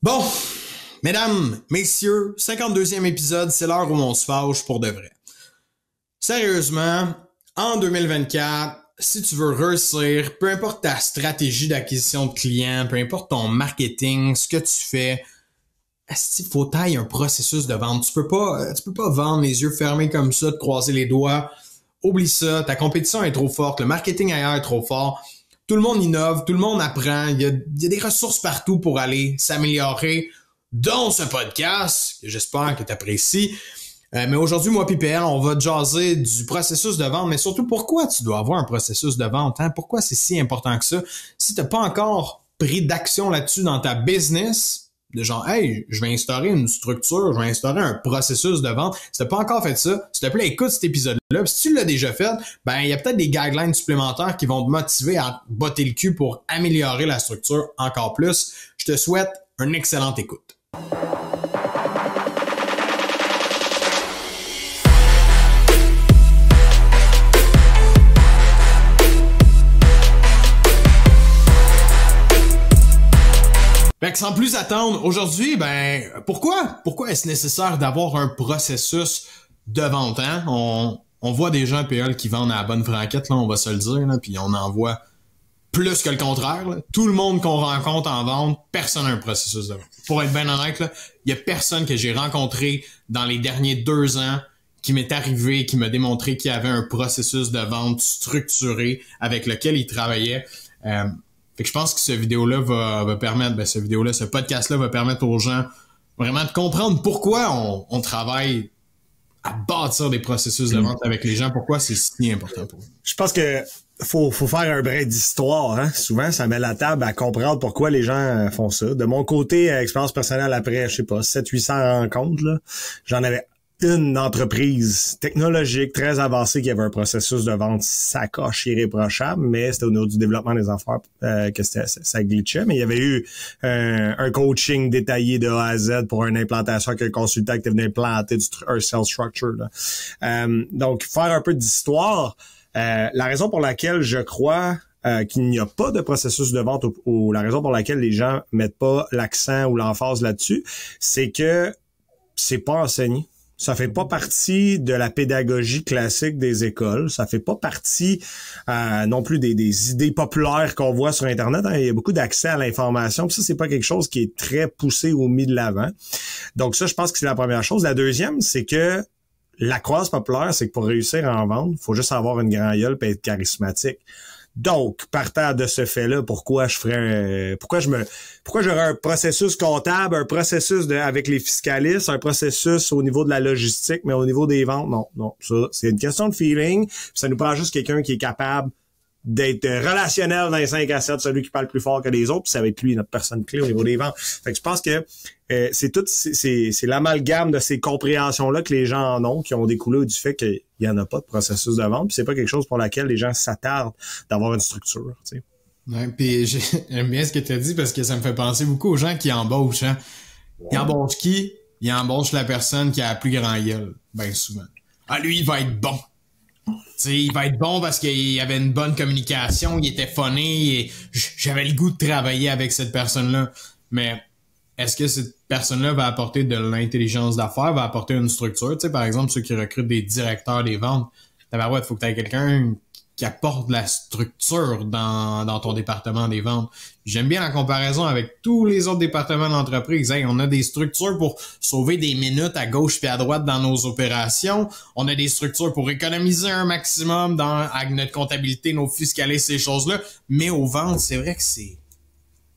Bon, mesdames, messieurs, 52e épisode, c'est l'heure où on se fâche pour de vrai. Sérieusement, en 2024, si tu veux réussir, peu importe ta stratégie d'acquisition de clients, peu importe ton marketing, ce que tu fais, qu'il faut tailler un processus de vente? Tu peux pas, tu peux pas vendre les yeux fermés comme ça, te croiser les doigts. Oublie ça, ta compétition est trop forte, le marketing ailleurs est trop fort. Tout le monde innove, tout le monde apprend, il y a, des ressources partout pour aller s'améliorer, dont ce podcast, que j'espère que tu apprécies. Euh, mais aujourd'hui, moi, PPR, on va jaser du processus de vente, mais surtout pourquoi tu dois avoir un processus de vente. Hein? Pourquoi c'est si important que ça? Si tu n'as pas encore pris d'action là-dessus dans ta business, de genre, hey, je vais instaurer une structure, je vais instaurer un processus de vente. Si t'as pas encore fait ça, s'il te plaît, écoute cet épisode-là. Si tu l'as déjà fait, ben, il y a peut-être des guidelines supplémentaires qui vont te motiver à botter le cul pour améliorer la structure encore plus. Je te souhaite une excellente écoute. Fait que sans plus attendre, aujourd'hui, ben, pourquoi? Pourquoi est-ce nécessaire d'avoir un processus de vente, hein? On, voit des gens PL qui vendent à la bonne franquette, là, on va se le dire, là, puis on en voit plus que le contraire. Tout le monde qu'on rencontre en vente, personne n'a un processus de vente. Pour être bien honnête, il y a personne que j'ai rencontré dans les derniers deux ans qui m'est arrivé, qui m'a démontré qu'il y avait un processus de vente structuré avec lequel il travaillait. Euh, fait que je pense que ce vidéo-là va, va permettre, ben, ce vidéo-là, ce podcast-là va permettre aux gens vraiment de comprendre pourquoi on, on travaille à bâtir des processus de vente avec les gens, pourquoi c'est si important pour eux. Je pense que faut, faut faire un brin d'histoire. Hein? Souvent, ça met la table à comprendre pourquoi les gens font ça. De mon côté, euh, expérience personnelle après, je sais pas, 700-800 rencontres, j'en avais une entreprise technologique très avancée qui avait un processus de vente sacoche irréprochable, mais c'était au niveau du développement des affaires euh, que c'était, ça glitchait. Mais il y avait eu euh, un coaching détaillé de A à Z pour une implantation qu'un consultant qui venait implanter du, un sales structure. Là. Euh, donc, faire un peu d'histoire. la raison pour laquelle je crois qu'il n'y a pas de processus de vente ou, la raison pour laquelle les gens mettent pas l'accent ou l'emphase là-dessus, c'est que c'est pas enseigné ça fait pas partie de la pédagogie classique des écoles. Ça fait pas partie euh, non plus des, des idées populaires qu'on voit sur Internet. Hein. Il y a beaucoup d'accès à l'information. Ça, c'est pas quelque chose qui est très poussé ou mis de l'avant. Donc ça, je pense que c'est la première chose. La deuxième, c'est que la croise populaire, c'est que pour réussir à en vendre, faut juste avoir une grand gueule et être charismatique. Donc, partant de ce fait-là, pourquoi je ferais, pourquoi je me, pourquoi j'aurais un processus comptable, un processus avec les fiscalistes, un processus au niveau de la logistique, mais au niveau des ventes, non, non, ça, c'est une question de feeling. Ça nous prend juste quelqu'un qui est capable d'être relationnel dans les 5 à 7, celui qui parle plus fort que les autres, puis ça va être lui notre personne clé au niveau des ventes. Fait que je pense que euh, c'est tout c'est, c'est l'amalgame de ces compréhensions-là que les gens en ont, qui ont découlé du fait qu'il n'y en a pas de processus de vente, puis c'est pas quelque chose pour laquelle les gens s'attardent d'avoir une structure. Tu sais. Ouais, puis j'aime bien ce que tu as dit parce que ça me fait penser beaucoup aux gens qui embauchent. Hein. Ils embauchent qui? Ils embauchent la personne qui a la plus grand gueule, bien souvent. Ah, lui, il va être bon il va être bon parce qu'il avait une bonne communication, il était funny et j'avais le goût de travailler avec cette personne-là. Mais est-ce que cette personne-là va apporter de l'intelligence d'affaires, va apporter une structure? Par exemple, ceux qui recrutent des directeurs des ventes, il faut que tu aies quelqu'un qui apporte de la structure dans, dans ton département des ventes. J'aime bien la comparaison avec tous les autres départements d'entreprise. on a des structures pour sauver des minutes à gauche et à droite dans nos opérations. On a des structures pour économiser un maximum dans avec notre comptabilité, nos fiscalistes, ces choses-là. Mais aux ventes, c'est vrai que c'est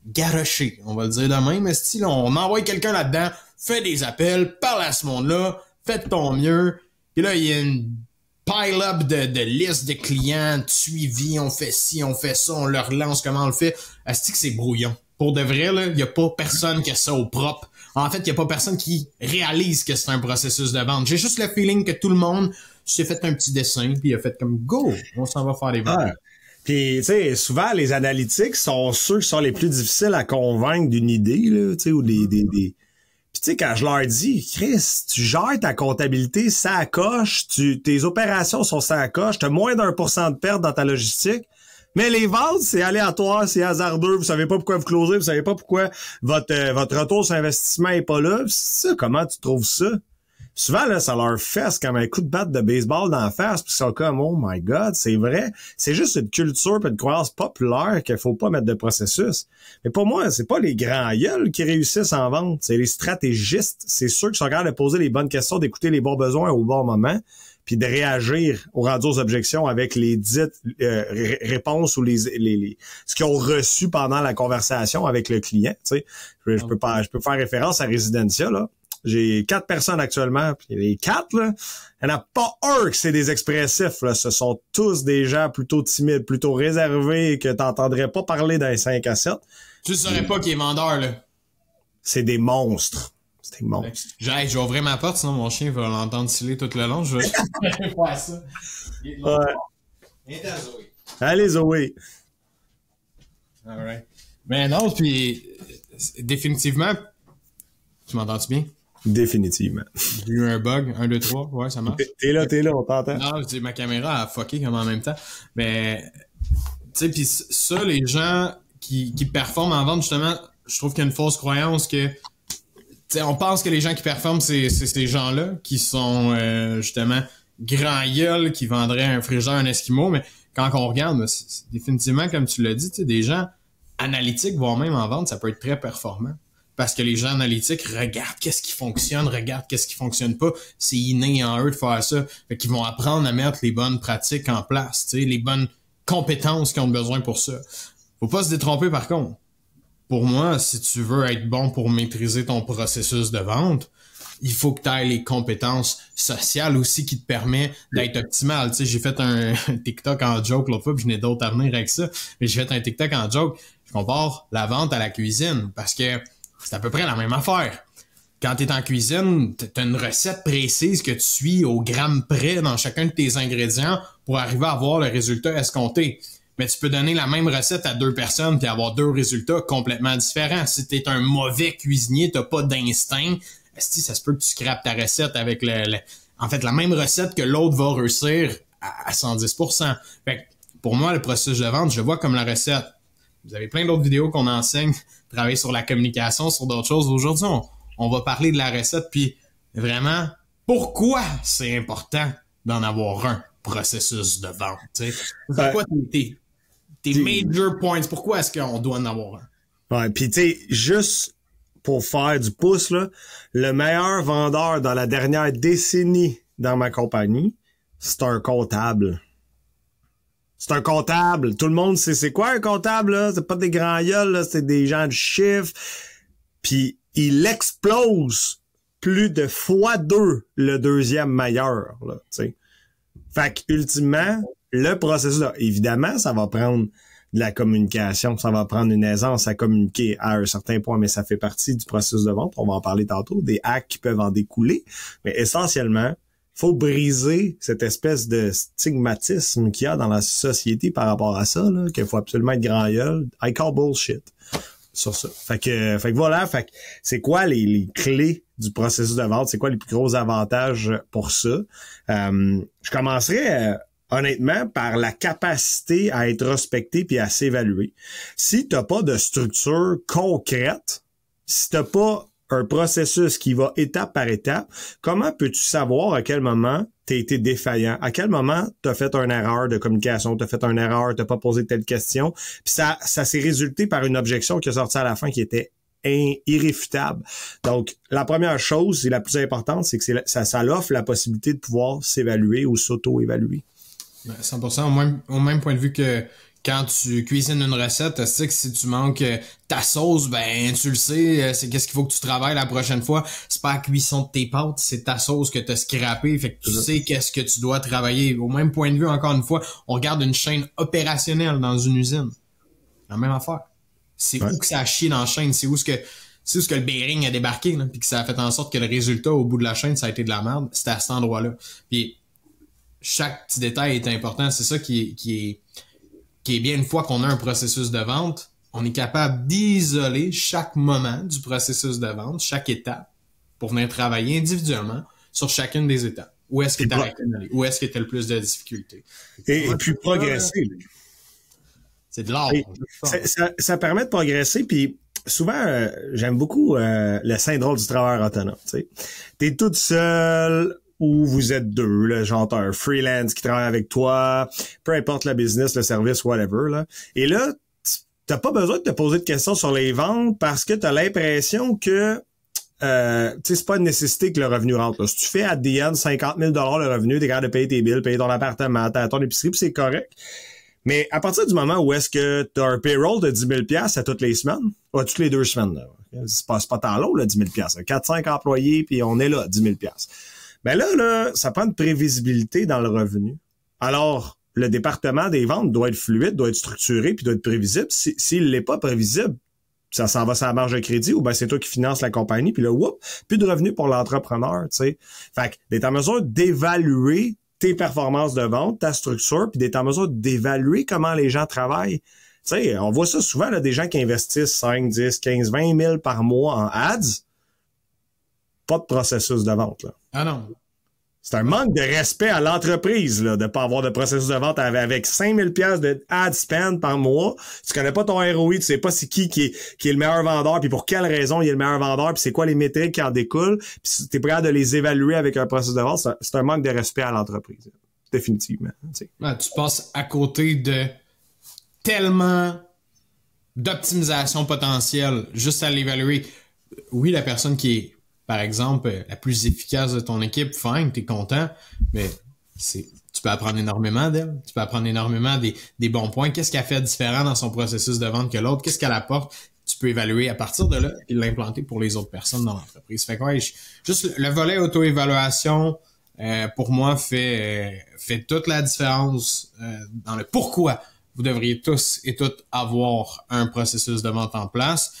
garoché, on va le dire de même. Mais style, on envoie quelqu'un là-dedans, fait des appels, parle à ce monde-là, faites ton mieux. Puis là, il y a une pile-up de, de listes de clients, de suivi, on fait ci, on fait ça, on leur lance comment on le fait. Est-ce que c'est brouillon? Pour de vrai, il n'y a pas personne qui a ça au propre. En fait, il n'y a pas personne qui réalise que c'est un processus de vente. J'ai juste le feeling que tout le monde s'est fait un petit dessin, puis il a fait comme go, on s'en va faire des ventes. Puis, tu sais, souvent, les analytiques sont ceux qui sont les plus difficiles à convaincre d'une idée, là, tu sais, ou des, des, des, tu sais, quand je leur dis, Chris, tu gères ta comptabilité, ça coche, tu, tes opérations sont ça coche, tu as moins d'un pour cent de perte dans ta logistique, Mais les ventes, c'est aléatoire, c'est hasardeux, vous savez pas pourquoi vous closez, vous savez pas pourquoi votre, euh, votre retour sur investissement est pas là. Comment tu trouves ça? Souvent là, ça leur fesse comme un coup de batte de baseball dans la face, puis ils sont comme oh my god, c'est vrai, c'est juste une culture et une croyance populaire qu'il faut pas mettre de processus. Mais pour moi, c'est pas les grands gueules qui réussissent en vente, c'est les stratégistes, c'est ceux qui sont capables de poser les bonnes questions, d'écouter les bons besoins au bon moment, puis de réagir aux radios aux objections avec les dites euh, réponses ou les, les, les, ce qu'ils ont reçu pendant la conversation avec le client. Tu sais, je, je peux pas, je peux faire référence à Residencia là. J'ai quatre personnes actuellement, puis les quatre, là, il n'y en a pas un que c'est des expressifs. Là. Ce sont tous des gens plutôt timides, plutôt réservés, que t'entendrais pas parler dans les 5 à 7. Tu saurais pas qui est vendeur, là. C'est des monstres. C'est des monstres. J'ai, je vais ouvrir ma porte, sinon mon chien va l'entendre sciller tout le long. Je vais faire ça. Ouais. Allez, Zoé. Alright. Mais non, puis définitivement, tu m'entends-tu bien? Définitivement. J'ai eu un bug, un, deux, trois, ouais, ça marche. T'es là, t'es là, on t'entend. Non, ma caméra a fucké comme en même temps. Mais, tu sais, pis ça, les gens qui, qui performent en vente, justement, je trouve qu'il y a une fausse croyance que, tu sais, on pense que les gens qui performent, c'est ces gens-là qui sont, euh, justement, grand gueule, qui vendraient un frigeur, un esquimau, mais quand on regarde, c'est définitivement, comme tu l'as dit, tu sais, des gens analytiques, voire même en vente, ça peut être très performant parce que les gens analytiques regardent qu'est-ce qui fonctionne, regardent qu'est-ce qui fonctionne pas. C'est inné en eux de faire ça. Fait qu'ils vont apprendre à mettre les bonnes pratiques en place, les bonnes compétences qu'ils ont besoin pour ça. Faut pas se détromper par contre. Pour moi, si tu veux être bon pour maîtriser ton processus de vente, il faut que tu aies les compétences sociales aussi qui te permettent d'être optimal. Tu sais, j'ai fait un TikTok en joke l'autre fois, puis je n'ai d'autres à venir avec ça. Mais j'ai fait un TikTok en joke. Je compare la vente à la cuisine parce que c'est à peu près la même affaire. Quand tu es en cuisine, tu as une recette précise que tu suis au gramme près dans chacun de tes ingrédients pour arriver à avoir le résultat escompté. Mais tu peux donner la même recette à deux personnes et avoir deux résultats complètement différents. Si tu es un mauvais cuisinier, tu pas d'instinct, ça se peut que tu scrapes ta recette avec le, en fait la même recette que l'autre va réussir à, 110%. Fait pour moi, le processus de vente, je vois comme la recette. Vous avez plein d'autres vidéos qu'on enseigne travailler sur la communication, sur d'autres choses. Aujourd'hui, on, va parler de la recette, puis vraiment, pourquoi c'est important d'en avoir un processus de vente? C'est quoi tes, tes major points? Pourquoi est-ce qu'on doit en avoir un? Ouais, puis tu sais, juste pour faire du pouce, là, le meilleur vendeur dans la dernière décennie dans ma compagnie, c'est un comptable. C'est un comptable. Tout le monde sait c'est quoi un comptable, là? C'est pas des grands gueules, c'est des gens de chiffres. Puis il explose plus de fois deux le deuxième meilleur, là, sais. Fait ultimement, le processus, là, évidemment, ça va prendre de la communication, ça va prendre une aisance à communiquer à un certain point, mais ça fait partie du processus de vente. On va en parler tantôt, des hacks qui peuvent en découler. Mais essentiellement, faut briser cette espèce de stigmatisme qu'il y a dans la société par rapport à ça, qu'il faut absolument être grand gueule. I call bullshit sur ça. Fait que, fait que voilà, fait c'est quoi les, clés du processus de vente? C'est quoi les plus gros avantages pour ça? Euh, je commencerai euh, honnêtement par la capacité à être respecté puis à s'évaluer. Si tu n'as pas de structure concrète, si tu n'as pas un processus qui va étape par étape, comment peux-tu savoir à quel moment tu as été défaillant, à quel moment tu as fait une erreur de communication, tu as fait une erreur, tu pas posé telle question, puis ça, ça s'est résulté par une objection qui est sortie à la fin qui était irréfutable. Donc, la première chose, et la plus importante, c'est que ça, ça offre la possibilité de pouvoir s'évaluer ou s'auto-évaluer. 100% au même, au même point de vue que quand tu cuisines une recette, tu sais que si tu manques euh, ta sauce, ben tu le sais, euh, c'est qu'est-ce qu'il faut que tu travailles la prochaine fois. C'est pas la cuisson de tes pâtes, c'est ta sauce que tu as scrappée. Fait que tu sais qu'est-ce que tu dois travailler. Au même point de vue, encore une fois, on regarde une chaîne opérationnelle dans une usine. La même affaire. C'est où que ça a chié dans la chaîne, c'est où ce que c'est où ce que le bearing a débarqué, puis que ça a fait en sorte que le résultat au bout de la chaîne, ça a été de la merde. C'était à cet endroit-là. Puis chaque petit détail est important. C'est ça qui qui est qui est bien une fois qu'on a un processus de vente, on est capable d'isoler chaque moment du processus de vente, chaque étape, pour venir travailler individuellement sur chacune des étapes. Où est-ce que tu as Où est-ce que tu as le plus de difficultés? Et, puis progresser. C'est de l'art. Ça, ça, permet de progresser, puis souvent, euh, j'aime beaucoup euh, le syndrome du travailleur autonome. Tu es toute seule ou vous êtes deux, là, genre un freelance qui travaille avec toi, peu importe le business, le service, whatever. Là. Et là, t'as pas besoin de te poser de questions sur les ventes parce que tu as l'impression que euh, c'est pas une nécessité que le revenu rentre. Si tu fais à DN 50 000 le revenu, t'es capable de payer tes billes, payer ton appartement, ton épicerie, c'est correct. Mais à partir du moment où est-ce que tu as un payroll de 10 000 à toutes les semaines, ou toutes les deux semaines, c'est pas, pas tant long, là, 10 000 4-5 employés, puis on est là, 10 000 Ben là, là, ça prend une prévisibilité dans le revenu. Alors, le département des ventes doit être fluide, doit être structuré, puis doit être prévisible. S'il n'est pas prévisible, ça s'en va sur la marge de crédit ou ben c'est toi qui finances la compagnie, puis là, whoop, plus de revenus pour l'entrepreneur, tu sais. Fait que d'être en mesure d'évaluer tes performances de vente, ta structure, puis d'être en mesure d'évaluer comment les gens travaillent. Tu sais, on voit ça souvent, là, des gens qui investissent 5, 10, 15, 20 000 par mois en ads. Pas de processus de vente, là. Ah non. C'est un manque de respect à l'entreprise là, de pas avoir de processus de vente avec 5000 pièces de ad spend par mois. Tu connais pas ton ROI, tu sais pas c'est qui qui est, qui est le meilleur vendeur, puis pour quelle raison il est le meilleur vendeur, puis c'est quoi les métriques qui en découlent, puis tu es prêt de les évaluer avec un processus de vente, c'est un manque de respect à l'entreprise. Définitivement. Tu, tu passes à côté de tellement d'optimisation potentielle juste à l'évaluer. Oui, la personne qui est par exemple, euh, la plus efficace de ton équipe, fine, t'es content, mais c'est tu peux apprendre énormément d'elle, tu peux apprendre énormément des, des bons points. Qu'est-ce qu'elle fait différent dans son processus de vente que l'autre? Qu'est-ce qu'elle apporte? Tu peux évaluer à partir de là et l'implanter pour les autres personnes dans l'entreprise. Fait que ouais, juste le volet auto-évaluation, euh, pour moi, fait, euh, fait toute la différence dans le pourquoi vous devriez tous et toutes avoir un processus de vente en place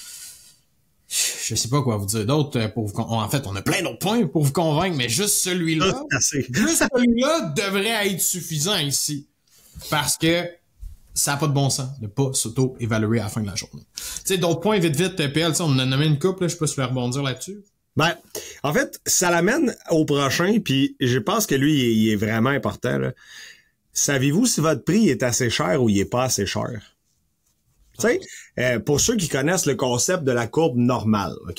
je sais pas quoi vous dire d'autre euh, pour vous en fait on a plein d'autres points pour vous convaincre mais juste celui-là juste celui-là devrait être suffisant ici parce que ça n'a pas de bon sens de pas s'auto-évaluer à la fin de la journée. Tu sais, d'autres points vite vite, PL, on a nommé une couple, je sais pas si tu veux rebondir là-dessus. Ben, en fait, ça l'amène au prochain, puis je pense que lui, il est, vraiment important. Savez-vous si votre prix est assez cher ou il est pas assez cher? Tu sais, euh, pour ceux qui connaissent le concept de la courbe normale, OK?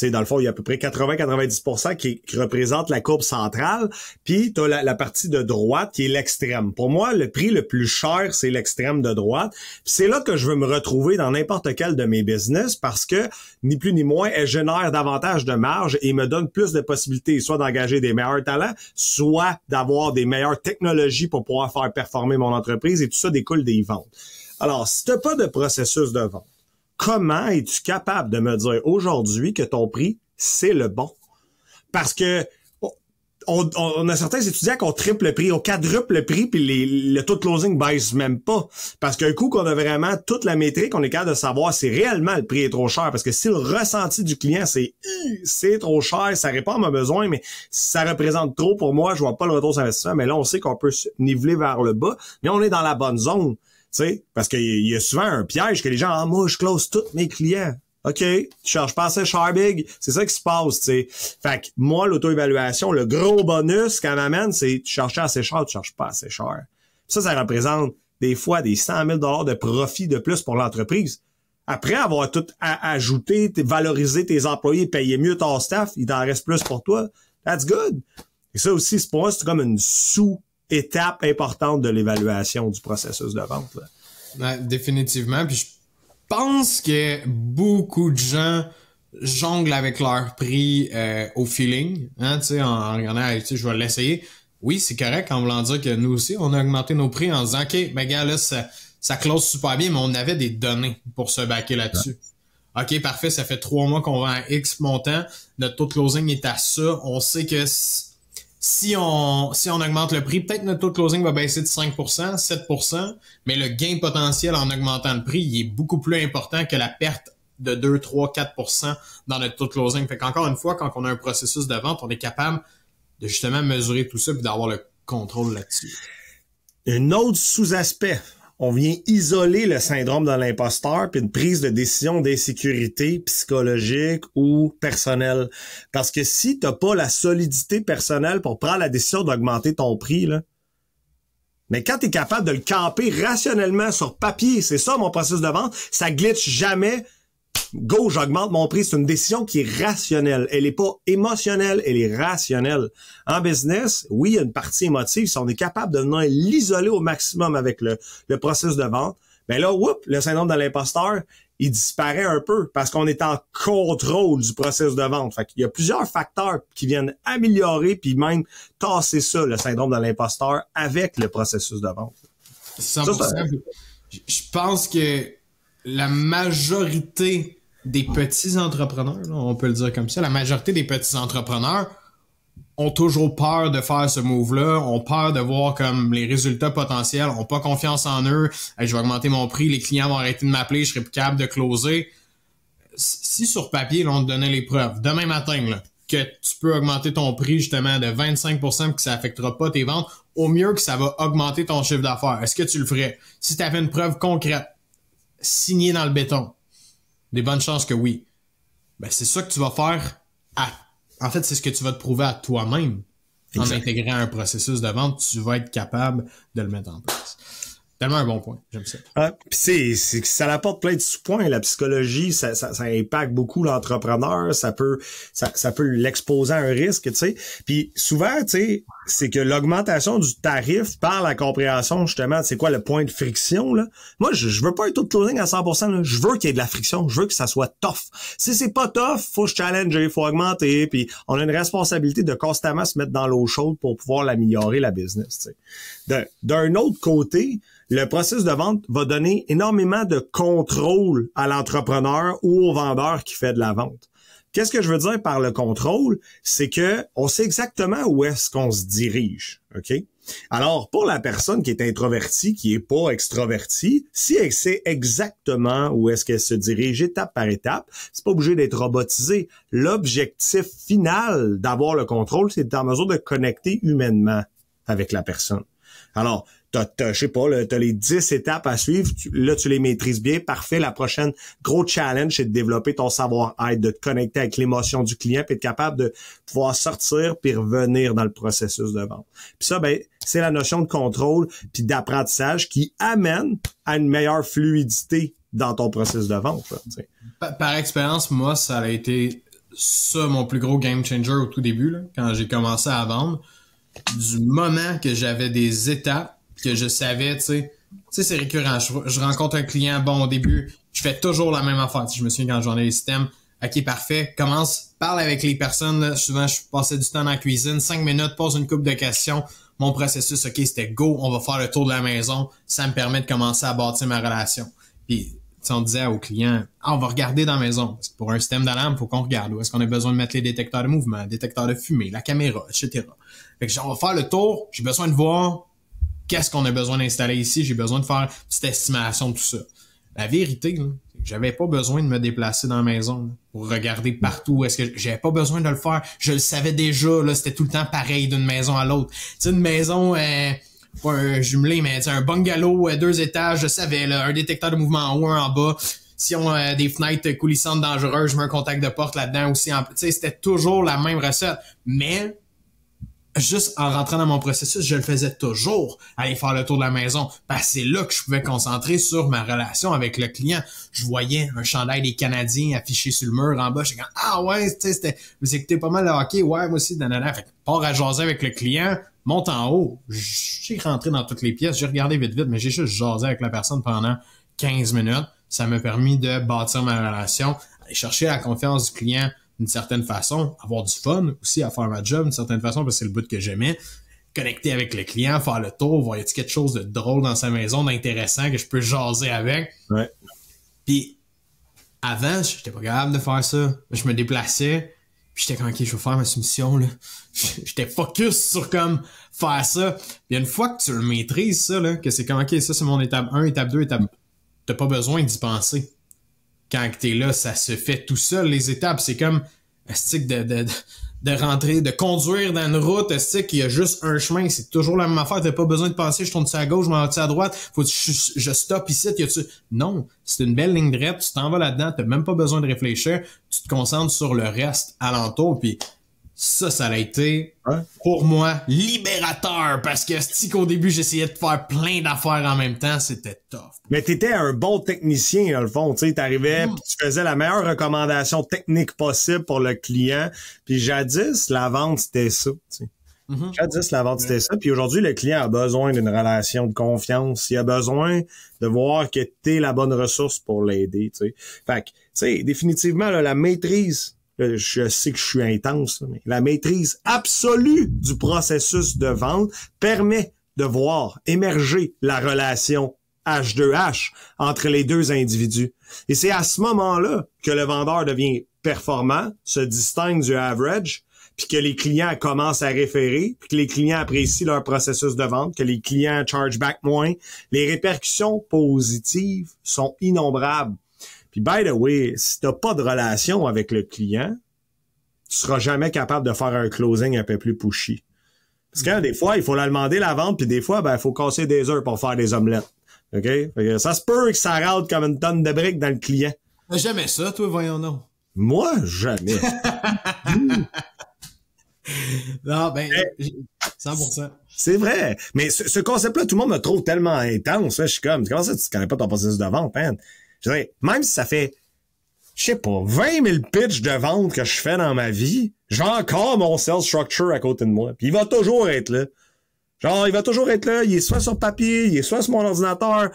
Tu sais, dans le fond, il y a à peu près 80-90% qui, qui représente la courbe centrale, puis tu as la, partie de droite qui est l'extrême. Pour moi, le prix le plus cher, c'est l'extrême de droite. c'est là que je veux me retrouver dans n'importe quel de mes business parce que, ni plus ni moins, elle génère davantage de marge et me donne plus de possibilités, soit d'engager des meilleurs talents, soit d'avoir des meilleures technologies pour pouvoir faire performer mon entreprise et tout ça découle des ventes. Alors, si tu n'as pas de processus de vente, comment es-tu capable de me dire aujourd'hui que ton prix, c'est le bon? Parce que on, a certains étudiants qui ont triple le prix, on quadruple le prix, puis les, le taux de closing baisse même pas. Parce qu'un coup qu'on a vraiment toute la métrique, on est capable de savoir si réellement le prix est trop cher. Parce que si le ressenti du client, c'est c'est trop cher, ça répond à mes besoins, mais ça représente trop pour moi, je vois pas le retour sur investissement. Mais là, on sait qu'on peut se niveler vers le bas, mais on est dans la bonne zone sais, parce qu'il y a souvent un piège que les gens, ah, moi, je close tous mes clients. OK, tu charges pas assez cher big, c'est ça qui se passe, tu sais. Fait que moi, l'auto-évaluation, le gros bonus qu'elle m'amène, c'est tu charges assez cher, tu charges pas assez cher. Ça, ça représente des fois des 100 000 dollars de profit de plus pour l'entreprise. Après avoir tout ajouté, valoriser tes employés, payer mieux ton staff, il t'en reste plus pour toi. That's good. Et ça aussi, c'est pour moi, c'est comme une sous étape importante de l'évaluation du processus de vente. définitivement. Puis je pense que beaucoup de gens jonglent avec leur prix euh, au feeling. Hein, tu sais, en regardant, tu sais, je vais l'essayer. Oui, c'est correct en voulant dire que nous aussi, on a augmenté nos prix en disant, OK, ben gars, là, ça, ça close super bien, mais on avait des données pour se baquer là-dessus. OK, parfait, ça fait trois mois qu'on vend à X montant, notre taux de closing est à ça, on sait que si on, si on augmente le prix, peut-être notre taux de closing va baisser de 5%, 7%, mais le gain potentiel en augmentant le prix, il est beaucoup plus important que la perte de 2, 3, 4% dans notre taux de closing. Fait qu'encore une fois, quand on a un processus de vente, on est capable de justement mesurer tout ça et d'avoir le contrôle là-dessus. Un autre sous-aspect on vient isoler le syndrome de l'imposteur puis une prise de décision d'insécurité psychologique ou personnelle. Parce que si t'as pas la solidité personnelle pour prendre la décision d'augmenter ton prix, là, Mais quand tu capable de le camper rationnellement sur papier, c'est ça mon processus de vente, ça glitch jamais. Go, j'augmente mon prix. C'est une décision qui est rationnelle. Elle est pas émotionnelle, elle est rationnelle. En business, oui, il y a une partie émotive. Si on est capable de venir l'isoler au maximum avec le, le processus de vente, ben là, whoop, le syndrome de l'imposteur, il disparaît un peu parce qu'on est en contrôle du processus de vente. Fait qu'il y a plusieurs facteurs qui viennent améliorer puis même tasser ça, le syndrome de l'imposteur, avec le processus de vente. 100%. je pense que la majorité des petits entrepreneurs, on peut le dire comme ça, la majorité des petits entrepreneurs ont toujours peur de faire ce move-là, ont peur de voir comme les résultats potentiels, ont pas confiance en eux, je vais augmenter mon prix, les clients vont arrêter de m'appeler, je serai plus capable de closer. Si sur papier, là, on te donnait les preuves, demain matin, que tu peux augmenter ton prix justement de 25% que ça affectera pas tes ventes, au mieux que ça va augmenter ton chiffre d'affaires. Est-ce que tu le ferais? Si tu avais une preuve concrète, signée dans le béton, des bonnes chances que oui. Ben, c'est ça que tu vas faire à en fait, c'est ce que tu vas te prouver à toi-même. En intégrant un processus de vente, tu vas être capable de le mettre en place. Tellement un bon point. J'aime ça. Ah, c'est, c'est, ça apporte plein de sous-points. La psychologie, ça, ça, ça impacte beaucoup l'entrepreneur. Ça peut, ça, ça peut l'exposer à un risque, tu sais. Puis souvent, tu sais, c'est que l'augmentation du tarif par la compréhension, justement, c'est quoi le point de friction, là? Moi, je, je veux pas être tout closing à 100%, là. Je veux qu'il y ait de la friction. Je veux que ça soit tough. Si c'est pas tough, faut se challenger, faut augmenter. Puis on a une responsabilité de constamment se mettre dans l'eau chaude pour pouvoir l'améliorer, la business. D'un autre côté, le processus de vente va donner énormément de contrôle à l'entrepreneur ou au vendeur qui fait de la vente. Qu'est-ce que je veux dire par le contrôle? C'est que on sait exactement où est-ce qu'on se dirige. OK? Alors, pour la personne qui est introvertie, qui est pas extrovertie, si elle sait exactement où est-ce qu'elle se dirige étape par étape, c'est pas obligé d'être robotisé. L'objectif final d'avoir le contrôle, c'est d'être en mesure de connecter humainement avec la personne. Alors, t'as, t'as, je sais pas, t'as les 10 étapes à suivre, là tu les maîtrises bien, parfait. La prochaine gros challenge, c'est de développer ton savoir-être, de te connecter avec l'émotion du client, puis être capable de pouvoir sortir puis revenir dans le processus de vente. Puis ça, ben, c'est la notion de contrôle puis d'apprentissage qui amène à une meilleure fluidité dans ton processus de vente. par, par, expérience, moi, ça a été ça mon plus gros game changer au tout début, là, quand j'ai commencé à vendre. Du moment que j'avais des étapes que je savais, tu sais. Tu sais, c'est récurrent. Je, rencontre un client, bon, au début, je fais toujours la même affaire. je me souviens quand j'en ai les systèmes. OK, parfait. Commence, parle avec les personnes. Souvent, je passais du temps dans la cuisine. Cinq minutes, pose une coupe de questions. Mon processus, OK, c'était go. On va faire le tour de la maison. Ça me permet de commencer à bâtir ma relation. Puis, on disait aux clients, ah, on va regarder dans la maison. Pour un système d'alarme, faut qu'on regarde. Où est-ce qu'on a besoin de mettre les détecteurs de mouvement, détecteurs de fumée, la caméra, etc. Fait que, on va faire le tour. J'ai besoin de voir qu'est-ce qu'on a besoin d'installer ici, j'ai besoin de faire une petite estimation de tout ça. La vérité, j'avais pas besoin de me déplacer dans la maison pour regarder partout. Est-ce que j'avais pas besoin de le faire Je le savais déjà. Là, c'était tout le temps pareil d'une maison à l'autre. Tu une maison, euh, pas un jumelé, mais un bungalow, euh, deux étages. Je savais là, un détecteur de mouvement en haut, un en bas. Si on a des fenêtres coulissantes dangereuses, je mets un contact de porte là-dedans aussi. Tu sais, c'était toujours la même recette. Mais juste en rentrant dans mon processus, je le faisais toujours, aller faire le tour de la maison. Parce que c'est là que je pouvais concentrer sur ma relation avec le client. Je voyais un chandail des Canadiens affiché sur le mur en bas. J'étais comme, ah ouais, c'était, vous écoutez pas mal le hockey, ouais, moi aussi, nanana. Fait que, pars à jaser avec le client, monte en haut. J'ai rentré dans toutes les pièces, j'ai regardé vite vite, mais j'ai juste jasé avec la personne pendant 15 minutes. Ça m'a permis de bâtir ma relation, aller chercher la confiance du client, d'une certaine façon, avoir du fun aussi à faire ma job d'une certaine façon parce que c'est le but que j'aimais. Connecter avec le client, faire le tour, voir y a quelque chose de drôle dans sa maison, d'intéressant que je peux jaser avec. Ouais. Puis avant, j'étais pas capable de faire ça. Je me déplaçais, puis j'étais comme ok, je vais faire ma soumission là. j'étais focus sur comme faire ça. Puis une fois que tu le maîtrises ça là, que c'est comme ok, ça c'est mon étape 1, étape 2, étape t'as pas besoin d'y penser quand t'es là, ça se fait tout seul. Les étapes, c'est comme de, de, de rentrer, de conduire dans une route, qu'il y a juste un chemin, c'est toujours la même affaire, t'as pas besoin de penser, je tourne à gauche, je m'en à droite, faut que je, je stoppe ici, y a-tu... Non, c'est une belle ligne droite, tu t'en vas là-dedans, t'as même pas besoin de réfléchir, tu te concentres sur le reste alentour, puis ça, ça a été, pour moi, libérateur, parce que si qu'au début, j'essayais de faire plein d'affaires en même temps, c'était tough. Mais t'étais un bon technicien, dans le fond, tu sais, t'arrivais, mm. tu faisais la meilleure recommandation technique possible pour le client, puis jadis, la vente, c'était ça, tu sais. Mm-hmm. Jadis, la vente, c'était ça. Puis aujourd'hui, le client a besoin d'une relation de confiance. Il a besoin de voir que t'es la bonne ressource pour l'aider, tu sais. Fait que, tu sais, définitivement, la maîtrise je sais que je suis intense, mais la maîtrise absolue du processus de vente permet de voir émerger la relation H2H entre les deux individus. Et c'est à ce moment-là que le vendeur devient performant, se distingue du average, puis que les clients commencent à référer, puis que les clients apprécient leur processus de vente, que les clients charge back moins. Les répercussions positives sont innombrables. Puis, by the way, si t'as pas de relation avec le client, tu seras jamais capable de faire un closing un peu plus pushy. Parce que des fois, il faut la demander la vente, puis des fois, ben, il faut casser des heures pour faire des omelettes. OK? ça se peut que ça râle comme une tonne de briques dans le client. Jamais ça, toi, voyons non. Moi, jamais. non, ben, 100%. C'est vrai. Mais ce, concept-là, tout le monde me trouve tellement intense. Je suis comme, comment ça, tu connais pas ton processus de vente, man? Je même si ça fait, je sais pas, 20 000 pitches de vente que je fais dans ma vie, j'ai encore mon sales structure à côté de moi. Puis il va toujours être là. Genre, il va toujours être là, il est soit sur papier, il est soit sur mon ordinateur,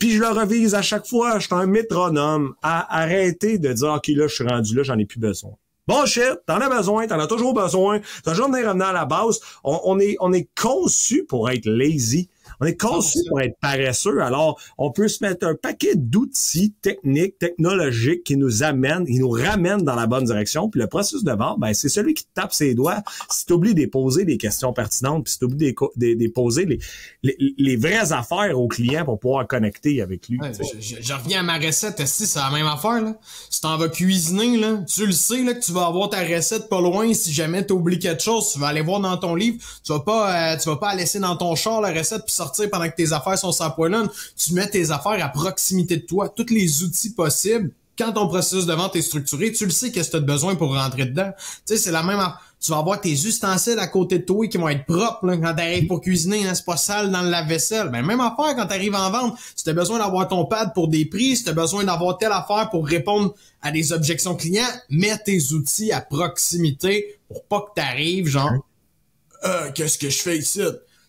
puis je le revise à chaque fois, je suis un métronome. À arrêter de dire, OK, là, je suis rendu là, j'en ai plus besoin. Bon shit, t'en as besoin, t'en as toujours besoin, t'as toujours venir revenir à la base. On, est, on est conçu pour être lazy. On est conçu pour être paresseux. Alors, on peut se mettre un paquet d'outils techniques, technologiques qui nous amènent, qui nous ramènent dans la bonne direction. Puis le processus de vente, ben, c'est celui qui tape ses doigts si tu oublies de poser des questions pertinentes, puis si tu oublies de, poser les, les, vraies affaires au client pour pouvoir connecter avec lui. je, reviens à ma recette, si c'est la même affaire. Là? Si t'en vas cuisiner, là, tu le sais là, que tu vas avoir ta recette pas loin. Si jamais tu oublies quelque chose, tu vas aller voir dans ton livre. Tu vas pas, euh, tu vas pas laisser dans ton char la recette puis sortir pendant que tes affaires sont sans poilon. Tu mets tes affaires à proximité de toi, tous les outils possibles. Quand ton processus de vente est structuré, tu le sais qu'est-ce que tu as besoin pour rentrer dedans. Tu sais, c'est la même tu vas avoir tes ustensiles à côté de toi qui vont être propres là, quand t'arrives pour cuisiner, hein, c'est pas sale dans le lave-vaisselle. Ben, même affaire quand t'arrives en vente. Si t'as besoin d'avoir ton pad pour des prix, si t'as besoin d'avoir telle affaire pour répondre à des objections clients, mets tes outils à proximité pour pas que t'arrives genre euh, qu'est-ce que je fais ici?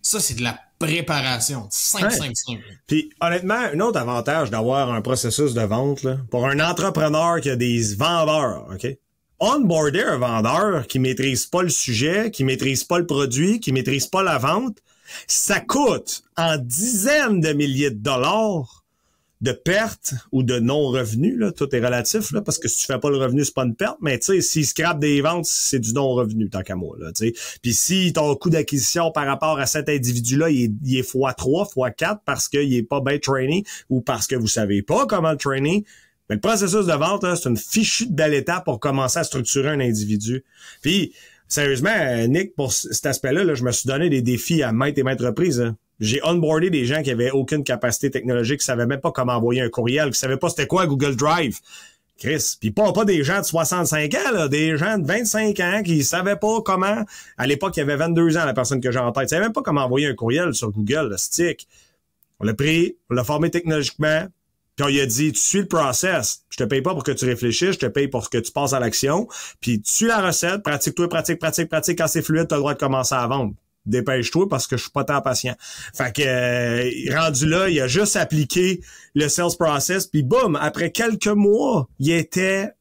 Ça, c'est de la préparation. 5, 5, 5. Puis honnêtement, un autre avantage d'avoir un processus de vente, là, pour un entrepreneur qui a des vendeurs, OK? Onboarder un vendeur qui maîtrise pas le sujet, qui maîtrise pas le produit, qui maîtrise pas la vente, ça coûte en dizaines de milliers de dollars de perte ou de non-revenu, là, tout est relatif, là, parce que si tu fais pas le revenu, c'est pas une perte, mais tu sais, s'il scrape des ventes, c'est du non-revenu, tant qu'à moi, là, tu sais. Puis si ton coût d'acquisition par rapport à cet individu-là, il est, il est x3, x4 parce qu'il est pas bien trainé ou parce que vous savez pas comment le trainer, mais le processus de vente, c'est une fichue de belle étape pour commencer à structurer un individu. Puis, sérieusement, Nick, pour cet aspect-là, là, je me suis donné des défis à maintes et maintes reprises. Hein. J'ai onboardé des gens qui avaient aucune capacité technologique, qui savaient même pas comment envoyer un courriel, qui savaient pas c'était quoi Google Drive. Chris, puis pas, pas des gens de 65 ans, des gens de 25 ans qui savaient pas comment, à l'époque, il y avait 22 ans, la personne que j'ai en tête, ils savaient même pas comment envoyer un courriel sur Google, le stick. On l'a pris, on l'a formé technologiquement, puis on lui a dit, tu suis le process. Je te paye pas pour que tu réfléchisses, je te paye pour que tu passes à l'action. Puis tu suis la recette, pratique-toi, pratique, pratique, pratique. Quand c'est fluide, tu as le droit de commencer à vendre dépêche-toi parce que je suis pas tant patient. Fait que euh, rendu là, il a juste appliqué le sales process puis boum, après quelques mois, il était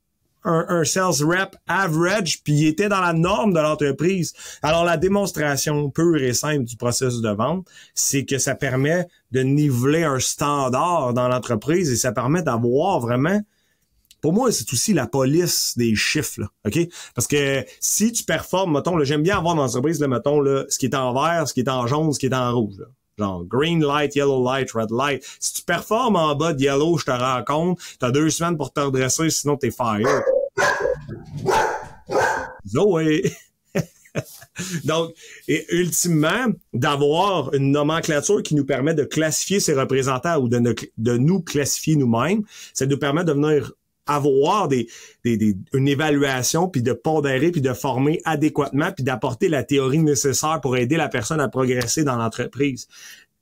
un, sales rep average puis il était dans la norme de l'entreprise. Alors la démonstration pure et simple du processus de vente, c'est que ça permet de niveler un standard dans l'entreprise et ça permet d'avoir vraiment pour moi, c'est aussi la police des chiffres, là, OK? Parce que si tu performes, mettons, j'aime bien avoir dans l'entreprise, mettons, là, ce qui est en vert, ce qui est en jaune, ce qui est en rouge, là. Genre green light, yellow light, red light. Si tu performes en bas de yellow, je te rends compte, t'as deux semaines pour te redresser, sinon t'es fire. Zoé! Donc, et ultimement, d'avoir une nomenclature qui nous permet de classifier ses représentants ou de, de nous classifier nous-mêmes, ça nous permet de venir avoir des, des, une évaluation, puis de pondérer, puis de former adéquatement, puis d'apporter la théorie nécessaire pour aider la personne à progresser dans l'entreprise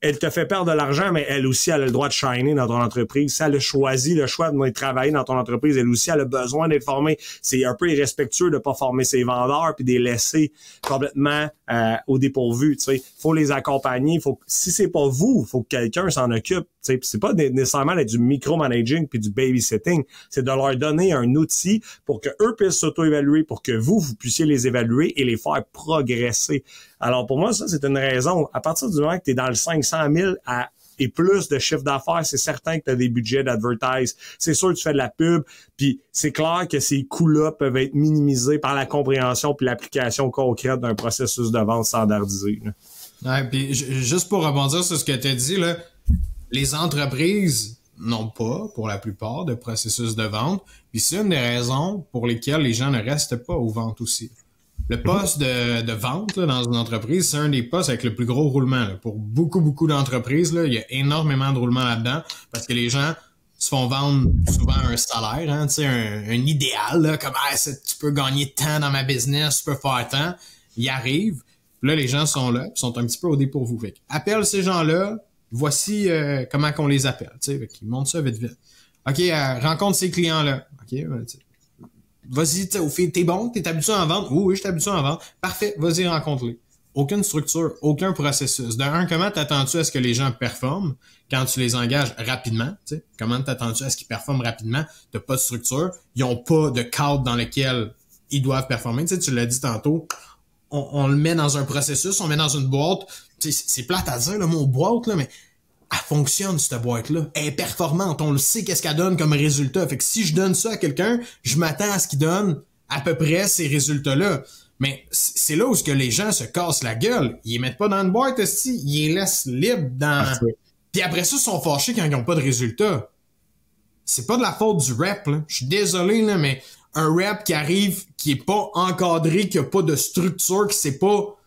elle te fait perdre de l'argent, mais elle aussi a le droit de shiner dans ton entreprise. Si elle a le choix de travailler dans ton entreprise, elle aussi a besoin d'être formée. C'est un peu irrespectueux de pas former ses vendeurs puis de les laisser complètement euh, au dépourvu. Tu sais, faut les accompagner. Faut si c'est pas vous, faut que quelqu'un s'en occupe. C'est pas nécessairement du micromanaging puis du babysitting. C'est de leur donner un outil pour que eux puissent s'auto-évaluer, pour que vous vous puissiez les évaluer et les faire progresser. Alors pour moi, ça c'est une raison. À partir du moment que tu es dans le 500 000 à et plus de chiffre d'affaires, c'est certain que tu as des budgets d'advertise. C'est sûr que tu fais de la pub, puis c'est clair que ces coûts-là peuvent être minimisés par la compréhension puis l'application concrète d'un processus de vente standardisé. Ouais, puis juste pour rebondir sur ce que tu as dit, là, les entreprises n'ont pas, pour la plupart, de processus de vente. Puis c'est une des raisons pour lesquelles les gens ne restent pas aux ventes aussi. Le poste de, vente dans une entreprise, c'est un des postes avec le plus gros roulement. Pour beaucoup, beaucoup d'entreprises, il y a énormément de roulement là-dedans parce que les gens se font vendre souvent un salaire, hein, un, idéal, comme ah, tu peux gagner tant dans ma business, tu peux faire tant. Ils arrivent, là, les gens sont là, sont un petit peu au dépourvu. Appelle ces gens-là, voici euh, comment qu'on les appelle. Ils montent ça vite vite. OK, euh, rencontre ces clients-là. OK, vas-y, t'es bon, t'es habitué à en vendre. Oui, oui, je suis habitué à en vendre. Parfait, vas-y, rencontre-les. Aucune structure, aucun processus. De un, comment t'attends-tu à ce que les gens performent quand tu les engages rapidement? sais? Comment t'attends-tu à ce qu'ils performent rapidement? T'as pas de structure, ils ont pas de cadre dans lequel ils doivent performer. sais tu l'as dit tantôt, on, le met dans un processus, on met dans une boîte. C'est plate à dire le mot boîte, là, mais elle fonctionne, cette boîte-là. Elle est performante. On le sait qu'est-ce qu'elle donne comme résultat. Fait que si je donne ça à quelqu'un, je m'attends à ce qu'il donne à peu près ces résultats-là. Mais c'est là où ce que les gens se cassent la gueule. Ils les mettent pas dans une boîte, aussi. Ils les laissent libres dans... Ah, Puis après ça, ils sont fâchés quand ils n'ont pas de résultats. C'est pas de la faute du rep, là. Je suis désolé, là, mais un rep qui arrive, qui est pas encadré, qui a pas de structure, qui sait pas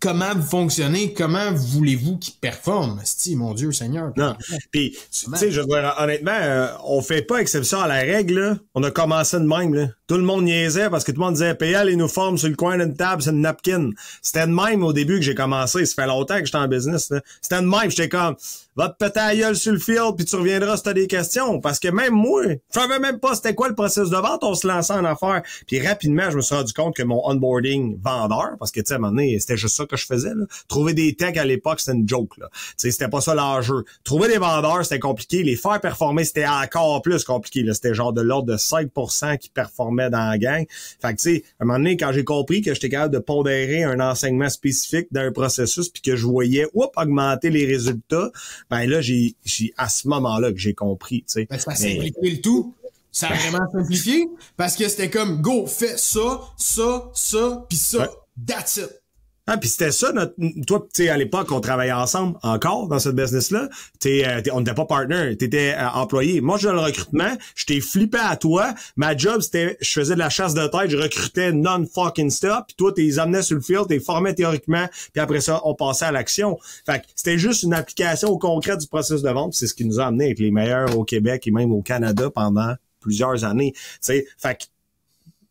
comment vous fonctionnez, comment voulez-vous qu'il performe? Si, mon Dieu Seigneur. Non. Puis, tu sais, je honnêtement, euh, on fait pas exception à la règle, On a commencé de même, là. Tout le monde niaisait parce que tout le monde disait, PL, il nous forme sur le coin d'une table, c'est une napkin. C'était de même au début que j'ai commencé. Ça fait longtemps que j'étais en business, C'était de même. J'étais comme, va te péter la gueule sur le field puis tu reviendras si t'as des questions. Parce que même moi, je savais même pas c'était quoi le processus de vente, on se lançait en affaires. Puis rapidement, je me suis rendu compte que mon onboarding vendeur, parce que tu sais, à un moment donné, c'était juste ça que je faisais, là. Trouver des techs à l'époque, c'était une joke, là. C'était pas ça l'enjeu. Trouver des vendeurs, c'était compliqué. Les faire performer, c'était encore plus compliqué, là. C'était genre de l'ordre de 5% qui performaient dans la gang. Fait que tu sais, à un moment donné, quand j'ai compris que j'étais capable de pondérer un enseignement spécifique d'un processus puis que je voyais, oups, augmenter les résultats, ben là, j'ai, à ce moment-là que j'ai compris, tu sais. Ben, ça a simplifié le tout. Ça a vraiment simplifié parce que c'était comme, go, fais ça, ça, ça, puis ça. That's it. Ah, puis c'était ça, notre, toi, tu sais, à l'époque, on travaillait ensemble encore dans cette business-là. Euh, on n'était pas partner, t'étais euh, employé. Moi, je le recrutement, je t'ai flippé à toi. Ma job, c'était, je faisais de la chasse de tête, je recrutais non-fucking stop. Puis toi, t'es amené sur le field, t'es formé théoriquement, puis après ça, on passait à l'action. Fait que c'était juste une application au concret du processus de vente. C'est ce qui nous a amené avec les meilleurs au Québec et même au Canada pendant plusieurs années. Tu fait que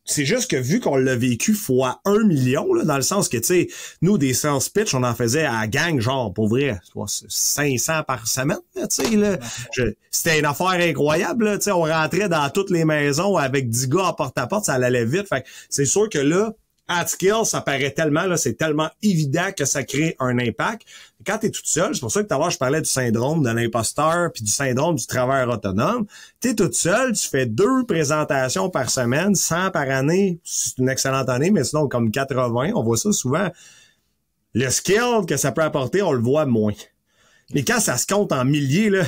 c'est juste que vu qu'on l'a vécu fois un million, là, dans le sens que, tu sais, nous, des sales pitch, on en faisait à gang, genre, pour vrai, 500 par semaine, tu sais, là. C'était une affaire incroyable, tu sais, on rentrait dans toutes les maisons avec 10 gars à porte-à-porte, ça allait vite. Fait c'est sûr que là, at skill, ça paraît tellement, là, c'est tellement évident que ça crée un impact. Quand tu es toute seule, c'est pour ça que tout à l'heure, je parlais du syndrome de l'imposteur puis du syndrome du travailleur autonome. Tu es toute seule, tu fais deux présentations par semaine, 100 par année, c'est une excellente année, mais sinon, comme 80, on voit ça souvent. Le skill que ça peut apporter, on le voit moins. Mais quand ça se compte en milliers, là,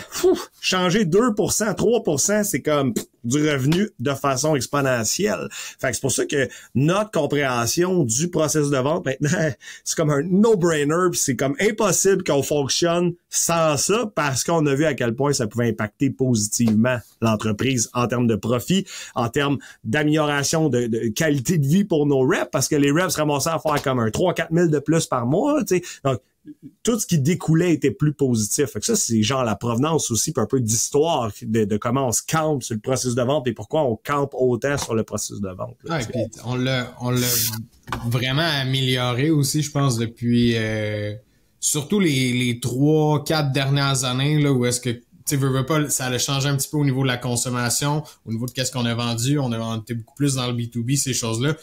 changer 2%, 3%, c'est comme du revenu de façon exponentielle. Fait que c'est pour ça que notre compréhension du processus de vente, maintenant, c'est comme un no-brainer, puis c'est comme impossible qu'on fonctionne sans ça parce qu'on a vu à quel point ça pouvait impacter positivement l'entreprise en termes de profit, en termes d'amélioration de, qualité de vie pour nos reps, parce que les reps ramassaient à faire comme un 3-4 000 de plus par mois, tu sais. Donc, tout ce qui découlait était plus positif. Fait que ça, c'est genre la provenance aussi, puis un peu d'histoire de, comment on se campe sur le processus de vente et pourquoi on campe autant sur le processus de vente. on l'a on l'a vraiment amélioré aussi, je pense, depuis euh, surtout les, les trois, quatre dernières années, là, où est-ce que tu veux, pas, ça a changé un petit peu au niveau de la consommation, au niveau de qu'est-ce qu'on a vendu. On a été beaucoup plus dans le B2B, ces choses-là.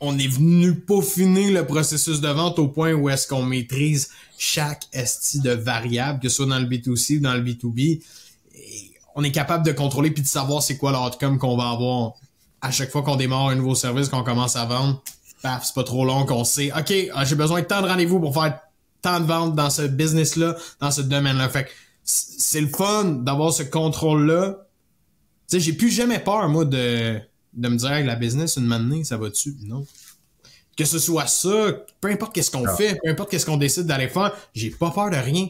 On est venu peaufiner le processus de vente au point où est-ce qu'on maîtrise chaque esti de variable, que ce soit dans le B2C ou dans le B2B. on est capable de contrôler puis de savoir c'est quoi l'outcome qu'on va avoir à chaque fois qu'on démarre un nouveau service, qu'on commence à vendre. Paf, c'est pas trop long qu'on sait, OK, ah, j'ai besoin de tant de rendez-vous pour faire tant de ventes dans ce business-là, dans ce domaine-là. Fait c'est le fun d'avoir ce contrôle-là. Tu sais, j'ai plus jamais peur, moi, de, de me dire, hey, la business, une manée, ça va dessus. Non. Que ce soit ça, peu importe qu'est-ce qu'on ah. fait, peu importe qu'est-ce qu'on décide d'aller faire, j'ai pas peur de rien.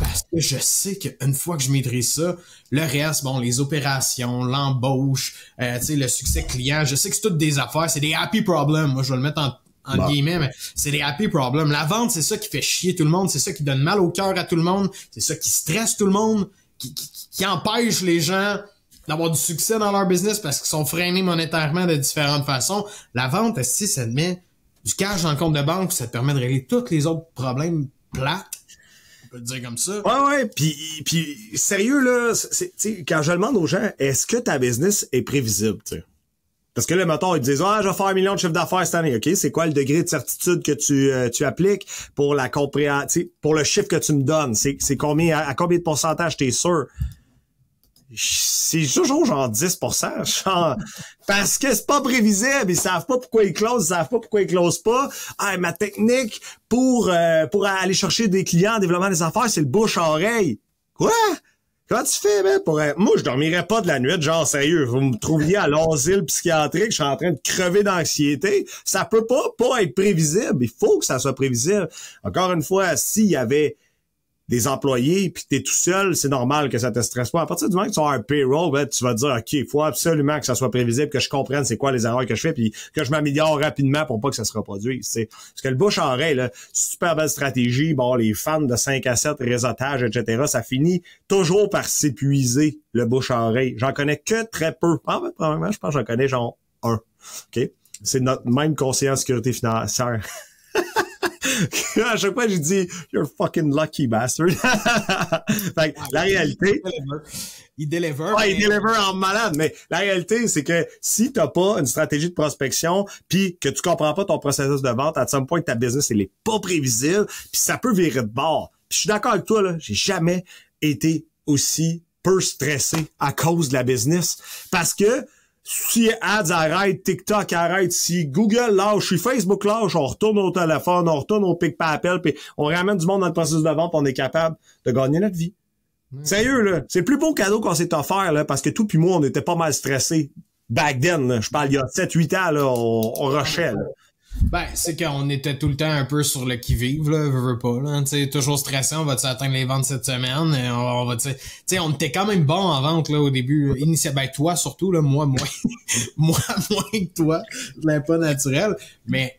Parce que je sais qu'une fois que je maîtrise ça, le reste, bon, les opérations, l'embauche, euh, tu sais, le succès client, je sais que c'est toutes des affaires, c'est des happy problems. Moi, je vais le mettre en en guillemets, mais c'est des happy problems. La vente, c'est ça qui fait chier tout le monde, c'est ça qui donne mal au cœur à tout le monde, c'est ça qui stresse tout le monde, qui, qui, empêche les gens d'avoir du succès dans leur business parce qu'ils sont freinés monétairement de différentes façons. La vente, si ça te met du cash dans le compte de banque, ça te permet de régler tous les autres problèmes plates. On peut le dire comme ça. Ouais, ouais. Puis, puis sérieux, là, quand je demande aux gens, est-ce que ta business est prévisible, tu parce que là, mettons, ils disent Ah, je vais faire un million de chiffre d'affaires cette année. OK, c'est quoi le degré de certitude que tu, euh, tu appliques pour la compréhension, pour le chiffre que tu me donnes? C'est, combien, à, combien de pourcentage t'es sûr? C'est toujours genre 10 genre, parce que c'est pas prévisible, ils savent pas pourquoi ils closent, ils savent pas pourquoi ils closent pas. Ah, ma technique pour euh, pour aller chercher des clients en développement des affaires, c'est le bouche-oreille. Quoi? Comment tu fais, ben, pour Moi, je dormirais pas de la nuit, genre, sérieux. Vous me trouviez à l'asile psychiatrique, je suis en train de crever d'anxiété. Ça peut pas, pas être prévisible. Il faut que ça soit prévisible. Encore une fois, s'il y avait des employés, puis t'es tout seul, c'est normal que ça te stresse pas. À partir du moment que tu as un payroll, ben, tu vas te dire, OK, il faut absolument que ça soit prévisible, que je comprenne c'est quoi les erreurs que je fais, puis que je m'améliore rapidement pour pas que ça se reproduise. C'est Parce que le bouche à oreille, super belle stratégie, bon, les fans de 5 à 7, réseautage, etc., ça finit toujours par s'épuiser, le bouche à oreille. J'en connais que très peu. Ah, ben, probablement, je pense que j'en connais genre un. OK? C'est notre même conseiller en sécurité financière. à chaque fois, j'ai dit You're fucking lucky bastard. fait la réalité. Il deliver. il deliver en malade. Mais la réalité, c'est que si t'as pas une stratégie de prospection, puis que tu comprends pas ton processus de vente, à some point ta business, elle est pas prévisible, puis ça peut virer de bord. Puis je suis d'accord avec toi, là. J'ai jamais été aussi peu stressé à cause de la business. Parce que si Ads arrête, TikTok arrête, si Google lâche, si Facebook lâche, on retourne au téléphone, on retourne au pic papel, puis on ramène du monde dans le processus de vente, on est capable de gagner notre vie. Sérieux, là. C'est le plus beau cadeau qu'on s'est offert, là, parce que tout puis moi, on était pas mal stressés. Back then, Je parle il y a 7-8 ans, là, on, on rushait, là. Ben, c'est qu'on était tout le temps un peu sur le qui-vive, là, veux, veux pas, là. Tu toujours stressé, on va atteindre les ventes cette semaine, et on, va, tu sais, on était quand même bon en vente, là, au début. Initial, ben, toi, surtout, là, moi, moins, moi, moins que toi. Je pas naturel. Mais,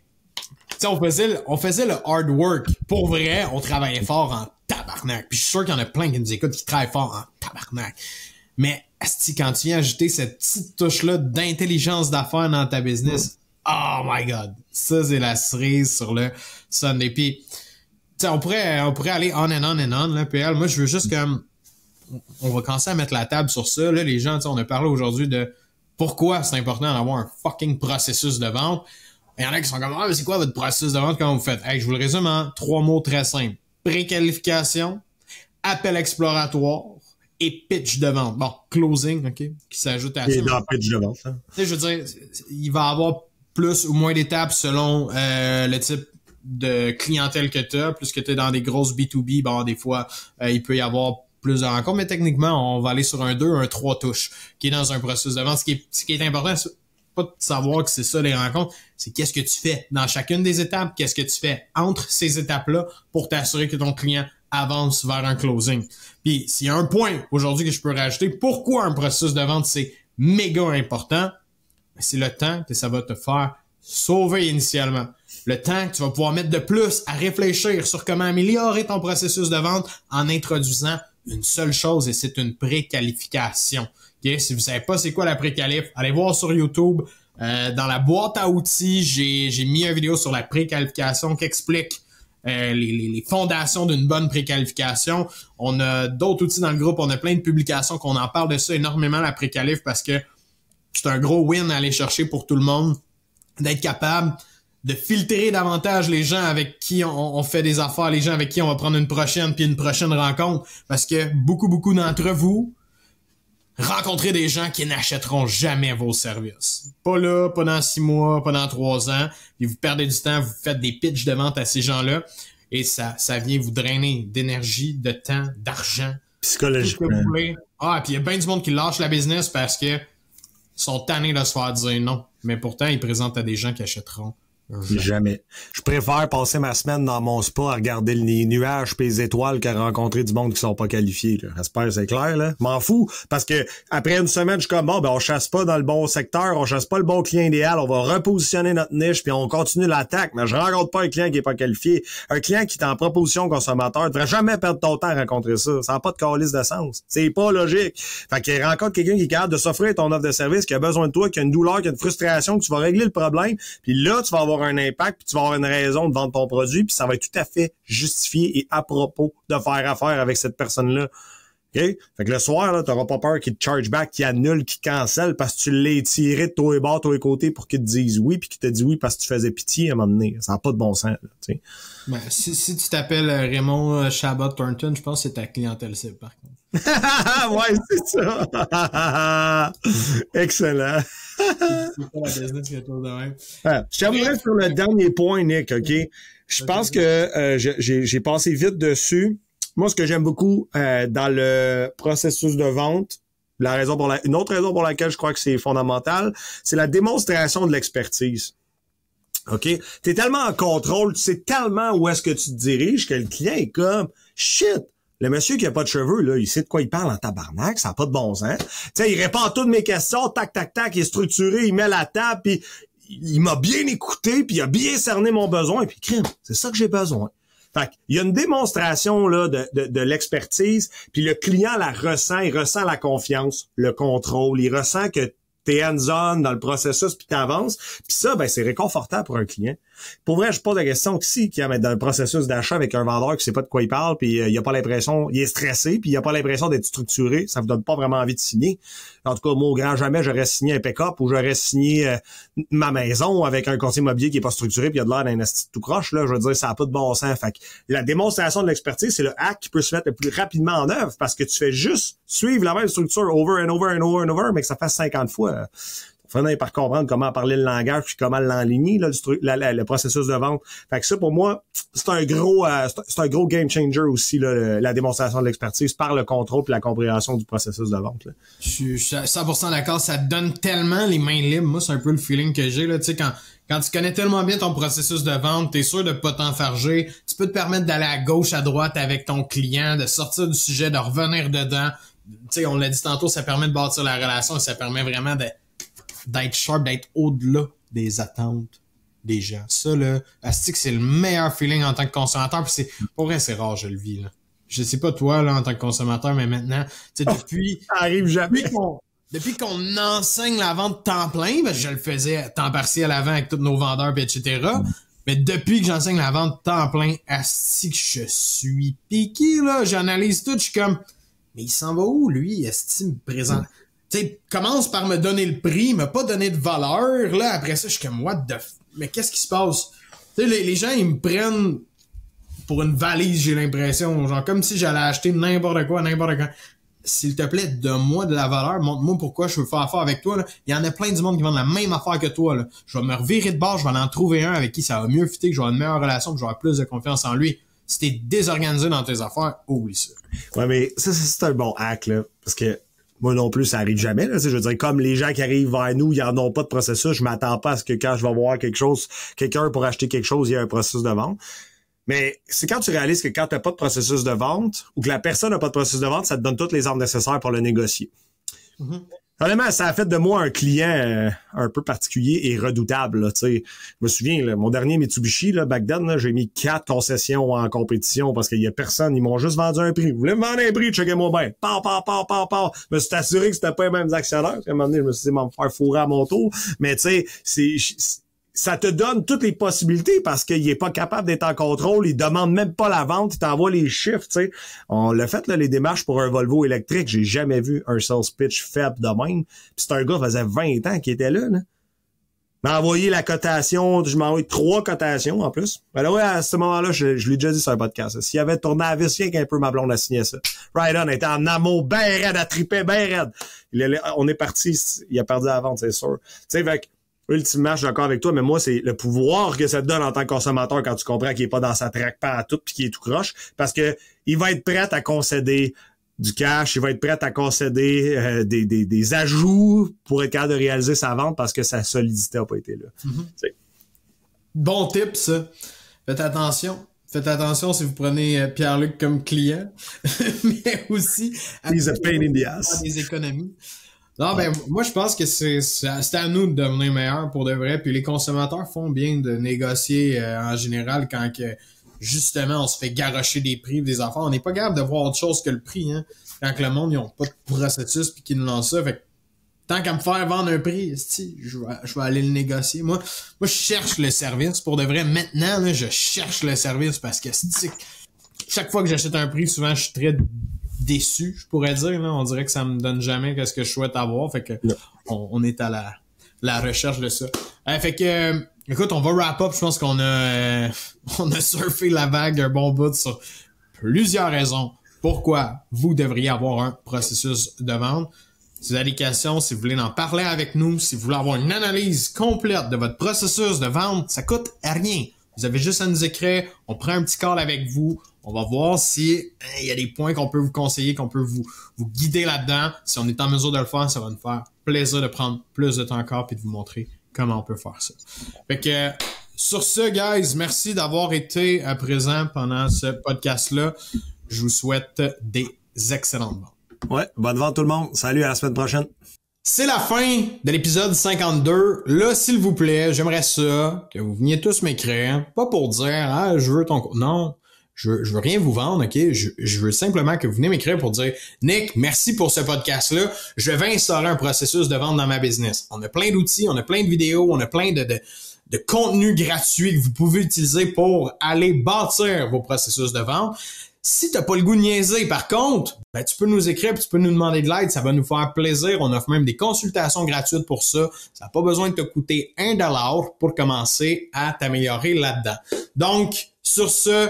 tu sais, on faisait, on faisait le hard work. Pour vrai, on travaillait fort en tabarnak. Puis je suis sûr qu'il y en a plein qui nous écoutent qui travaillent fort en tabarnak. Mais, quand tu viens ajouter cette petite touche-là d'intelligence d'affaires dans ta business, Oh my god. Ça, c'est la cerise sur le Sunday. Puis, on pourrait, on pourrait aller on and on and on, là, PL. Moi, je veux juste comme, on va commencer à mettre la table sur ça, là. Les gens, on a parlé aujourd'hui de pourquoi c'est important d'avoir un fucking processus de vente. Il y en a qui sont comme, ah, mais c'est quoi votre processus de vente? Quand vous faites? Hey, je vous le résume en trois mots très simples. Préqualification, appel exploratoire, et pitch de vente. Bon, closing, OK, qui s'ajoute à ça. Et dans pitch de vente, hein. Tu sais, je veux dire, il va avoir plus ou moins d'étapes selon euh, le type de clientèle que tu as. Plus que tu es dans des grosses B2B, bon, des fois, euh, il peut y avoir plus de rencontres, mais techniquement, on va aller sur un 2, un 3 touches, qui est dans un processus de vente. Ce qui est, ce qui est important, c'est pas de savoir que c'est ça les rencontres, c'est qu'est-ce que tu fais dans chacune des étapes, qu'est-ce que tu fais entre ces étapes-là pour t'assurer que ton client avance vers un closing. Puis s'il y a un point aujourd'hui que je peux rajouter, pourquoi un processus de vente c'est méga important, c'est le temps que ça va te faire sauver initialement. le temps que tu vas pouvoir mettre de plus à réfléchir sur comment améliorer ton processus de vente en introduisant une seule chose et c'est une préqualification. Okay? Si vous savez pas c'est quoi la préqualif, allez voir sur YouTube. Euh, dans la boîte à outils, j'ai mis une vidéo sur la préqualification qui explique euh, les, les, fondations d'une bonne préqualification. On a d'autres outils dans le groupe, on a plein de publications qu'on en parle de ça énormément, la préqualif, parce que c'est un gros win à aller chercher pour tout le monde, d'être capable de filtrer davantage les gens avec qui on, fait des affaires, les gens avec qui on va prendre une prochaine puis une prochaine rencontre, parce que beaucoup, beaucoup d'entre vous, rencontrer des gens qui n'achèteront jamais vos services. Pas là, pendant six mois, pendant trois ans, puis vous perdez du temps, vous faites des pitches de vente à ces gens-là, et ça, ça vient vous drainer d'énergie, de temps, d'argent. Psychologiquement. Ah, puis il y a bien du monde qui lâche la business parce que sont tannés de se faire dire non. Mais pourtant, ils présentent à des gens qui achèteront Jamais. Je préfère passer ma semaine dans mon spa à regarder les nuages et les étoiles qu'à rencontrer du monde qui sont pas qualifiés. J'espère c'est clair. là. M'en fous. Parce que après une semaine, je suis comme bon, ben on chasse pas dans le bon secteur, on chasse pas le bon client idéal, on va repositionner notre niche, puis on continue l'attaque. Mais je rencontre pas un client qui est pas qualifié. Un client qui est en proposition consommateur, tu devrais jamais perdre ton temps à rencontrer ça. Ça n'a pas de calice de sens. C'est pas logique. Fait qu'il rencontre quelqu'un qui est capable de s'offrir ton offre de service, qui a besoin de toi, qui a une douleur, qui a une frustration, que tu vas régler le problème. Puis là, tu vas avoir un impact, puis tu vas avoir une raison de vendre ton produit, puis ça va être tout à fait justifié et à propos de faire affaire avec cette personne-là. OK? Fait que le soir, là, t'auras pas peur qu'il te charge back, qu'il annule, qu'il cancelle parce que tu l'as tiré de toi et bas, toi et côté pour qu'il te dise oui, puis qu'il te dit oui parce que tu faisais pitié à un moment donné. Ça n'a pas de bon sens, là, ben, si, si tu t'appelles euh, Raymond euh, Chabot Thornton, je pense que c'est ta clientèle cible, par contre. ouais, c'est ça. Excellent. Ah, je terminerai sur le dernier point, Nick, OK? Je pense que euh, j'ai passé vite dessus. Moi, ce que j'aime beaucoup euh, dans le processus de vente, la raison pour la, une autre raison pour laquelle je crois que c'est fondamental, c'est la démonstration de l'expertise. OK? Tu es tellement en contrôle, tu sais tellement où est-ce que tu te diriges que le client est comme shit. Le monsieur qui a pas de cheveux, là, il sait de quoi il parle en tabarnak, ça n'a pas de bon sens. Sais, il répond à toutes mes questions, tac, tac, tac, il est structuré, il met la table, puis il m'a bien écouté, puis il a bien cerné mon besoin, puis crime, c'est ça que j'ai besoin. Fait il y a une démonstration là de, de, de l'expertise, puis le client la ressent, il ressent la confiance, le contrôle, il ressent que t'es hands-on dans le processus puis t'avances. Puis ça, ben, c'est réconfortant pour un client. Pour vrai, je pose la question que si qui a dans le processus d'achat avec un vendeur qui sait pas de quoi il parle, puis euh, il a pas l'impression, il est stressé, puis il a pas l'impression d'être structuré, ça vous donne pas vraiment envie de signer. En tout cas, moi, au grand jamais, j'aurais signé un pick-up ou j'aurais signé euh, ma maison avec un courtier immobilier qui est pas structuré, puis il y a de l'air d'un tout croche, là. Je veux dire, ça a pas de bon sens. Fait la démonstration de l'expertise, c'est le hack qui peut se mettre le plus rapidement en œuvre parce que tu fais juste suivre la même structure over and over and over and over, mais que ça fasse 50 fois par comprendre comment parler le langage puis comment l'enligner là, le processus de vente. Fait que ça pour moi, c'est un gros euh, c'est un gros game changer aussi là, la démonstration de l'expertise par le contrôle puis la compréhension du processus de vente. Je suis 100% d'accord, ça donne tellement les mains libres. Moi, c'est un peu le feeling que j'ai là, tu sais quand quand tu connais tellement bien ton processus de vente, tu es sûr de pas t'enfarger. Tu peux te permettre d'aller à gauche, à droite avec ton client, de sortir du sujet, de revenir dedans. Tu sais, on l'a dit tantôt, ça permet de bâtir la relation et ça permet vraiment de d'être sharp, d'être au-delà des attentes des gens. Ça, là, que c'est le meilleur feeling en tant que consommateur. Puis c'est, pour vrai, c'est rare, je le vis, là. Je sais pas toi, là, en tant que consommateur, mais maintenant, tu sais, depuis. Ça arrive jamais. Depuis qu'on, enseigne la vente temps plein, ben, je le faisais temps partiel avant avec tous nos vendeurs, pis etc. Mais depuis que j'enseigne la vente temps plein, asti que je suis piqué, là, j'analyse tout, je suis comme, mais il s'en va où, lui? Asti me présente commence par me donner le prix, me pas donner de valeur. Là, après ça, je suis comme, what the f... Mais qu'est-ce qui se passe? Tu sais, les, gens, ils me prennent pour une valise, j'ai l'impression. Genre, comme si j'allais acheter n'importe quoi, n'importe quoi. S'il te plaît, donne-moi de la valeur, montre-moi pourquoi je veux faire affaire avec toi. Il y en a plein du monde qui vendent la même affaire que toi. Je vais me revirer de bord, je vais en trouver un avec qui ça va mieux fitter, que je vais avoir une meilleure relation, que je vais avoir plus de confiance en lui. Si t'es désorganisé dans tes affaires, oublie ça. Ouais, mais ça, c'est un bon hack, là. Parce que moi non plus, ça arrive jamais. Là, je veux comme les gens qui arrivent vers nous, ils en ont pas de processus. Je m'attends pas à ce que quand je vais voir quelque chose, quelqu'un pour acheter quelque chose, il y a un processus de vente. Mais c'est quand tu réalises que quand tu n'as pas de processus de vente ou que la personne n'a pas de processus de vente, ça te donne toutes les armes nécessaires pour le négocier. Mm-hmm. Honnêtement, ça a fait de moi un client euh, un peu particulier et redoutable. Là, je me souviens, mon dernier Mitsubishi, là, back then, j'ai mis quatre concessions en compétition parce qu'il y a personne. Ils m'ont juste vendu un prix. Vous voulez me vendre un prix, checkez-moi bien. Pau, pau, pau, pau, pau. Je me suis assuré que c'était pas les mêmes actionnaires. À un moment donné, je me suis dit, m'en faire fourrer à mon tour. Mais tu sais, c'est ça te donne toutes les possibilités parce qu'il est pas capable d'être en contrôle, il demande même pas la vente, il t'envoie les chiffres, tu sais. On l'a fait, là, les démarches pour un Volvo électrique, j'ai jamais vu un sales pitch faible de même. Puis c'est un gars, faisait 20 ans qui était là, là. m'a envoyé la cotation, je m'ai trois cotations en plus. Ben ouais, à ce moment-là, je, l'ai déjà dit sur un podcast. S'il avait tourné à vis, qu'un peu ma blonde a signé ça. Right on était en amour ben raide, à triper ben raide. on est parti, il a perdu la vente, c'est sûr. Tu sais, fait ultimement, je suis d'accord avec toi, mais moi, c'est le pouvoir que ça te donne en tant que consommateur quand tu comprends qu'il est pas dans sa traque pas à tout puis qu'il est tout croche. Parce que il va être prêt à concéder du cash, il va être prêt à concéder euh, des, des, des, ajouts pour être capable de réaliser sa vente parce que sa solidité n'a pas été là. Mm-hmm. Bon tip, ça. Faites attention. Faites attention si vous prenez euh, Pierre-Luc comme client, mais aussi à He's a pain in the ass. des économies. Non, ben, moi, je pense que c'est, c'est à nous de devenir meilleurs pour de vrai. Puis les consommateurs font bien de négocier euh, en général quand que, justement, on se fait garrocher des prix des enfants. On n'est pas capable de voir autre chose que le prix, hein. Quand que le monde, ils ont pas de processus puis qu'ils nous lancent ça. Fait tant qu'à me faire vendre un prix, je vais, je vais aller le négocier. Moi, moi, je cherche le service. Pour de vrai, maintenant, là, je cherche le service parce que chaque fois que j'achète un prix, souvent, je suis très déçu, je pourrais dire. Là. On dirait que ça me donne jamais ce que je souhaite avoir. Fait que on, est à la, la recherche de ça. Euh, fait que euh, écoute, on va wrap up. Je pense qu'on a euh, on a surfé la vague un bon bout sur plusieurs raisons pourquoi vous devriez avoir un processus de vente. Si vous avez des questions, si vous voulez en parler avec nous, si vous voulez avoir une analyse complète de votre processus de vente, ça coûte rien. Vous avez juste à nous écrire, on prend un petit call avec vous, on va voir si hein, il y a des points qu'on peut vous conseiller, qu'on peut vous, guider là-dedans. Si on est en mesure de le faire, ça va nous faire plaisir de prendre plus de temps encore et de vous montrer comment on peut faire ça. Fait que sur ce, guys, merci d'avoir été à présent pendant ce podcast-là. Je vous souhaite des excellentes ventes. Ouais, bonne vente tout le monde. Salut, à la semaine prochaine. C'est la fin de l'épisode 52. Là, s'il vous plaît, j'aimerais ça que vous veniez tous m'écrire. Pas pour dire, ah, je veux ton... Non, je veux, veux rien vous vendre, OK? Je, veux simplement que vous venez m'écrire pour dire Nick, merci pour ce podcast-là. Je vais installer un processus de vente dans ma business. On a plein d'outils, on a plein de vidéos, on a plein de, de, de contenu gratuit que vous pouvez utiliser pour aller bâtir vos processus de vente. Si t'as pas le goût de niaiser, par contre, ben, tu peux nous écrire, tu peux nous demander de l'aide, ça va nous faire plaisir. On offre même des consultations gratuites pour ça. Ça n'a pas besoin de te coûter un dollar pour commencer à t'améliorer là-dedans. Donc, sur ce,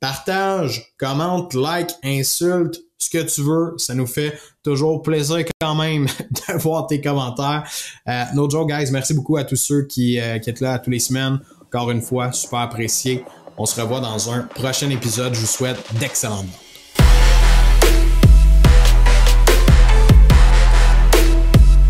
partage, commente, like, insulte, ce que tu veux. Ça nous fait toujours plaisir quand même de voir tes commentaires. Euh, no joke, guys. Merci beaucoup à tous ceux qui, euh, qui êtes là tous les semaines. Encore une fois, super apprécié. On se revoit dans un prochain épisode. Je vous souhaite d'excellentes